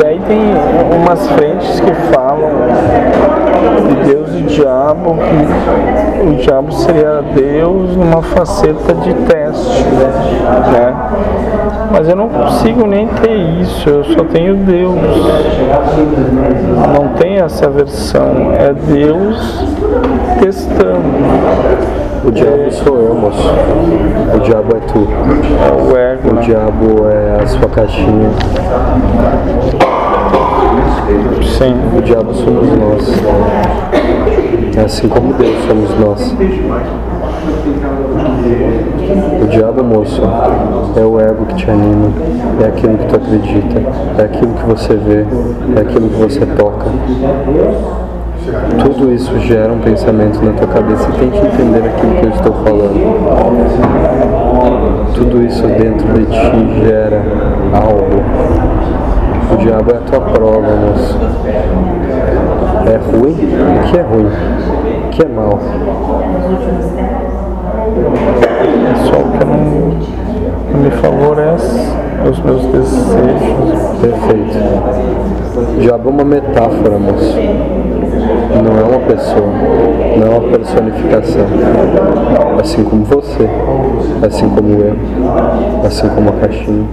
Daí tem umas frentes que falam de Deus e diabo, que o diabo seria Deus numa faceta de teste, né? Mas eu não consigo nem ter isso, eu só tenho Deus. Não tem essa versão, é Deus testando. O diabo sou eu, moço. O diabo é tu. É o ego, O né? diabo é a sua caixinha. Sim. O diabo somos nós. Assim como Deus somos nós. O diabo, moço, é o ego que te anima, é aquilo que tu acredita, é aquilo que você vê, é aquilo que você toca. Tudo isso gera um pensamento na tua cabeça e tem que entender aquilo que eu estou falando. Tudo isso dentro de ti gera algo. O diabo é a tua prova, moço. É ruim? O que é ruim? O que é mal? É só o que não, me favorece, é os meus desejos. Perfeito. Diabo é uma metáfora, moço. Não é uma pessoa, não é uma personificação. Assim como você, assim como eu, assim como a caixinha.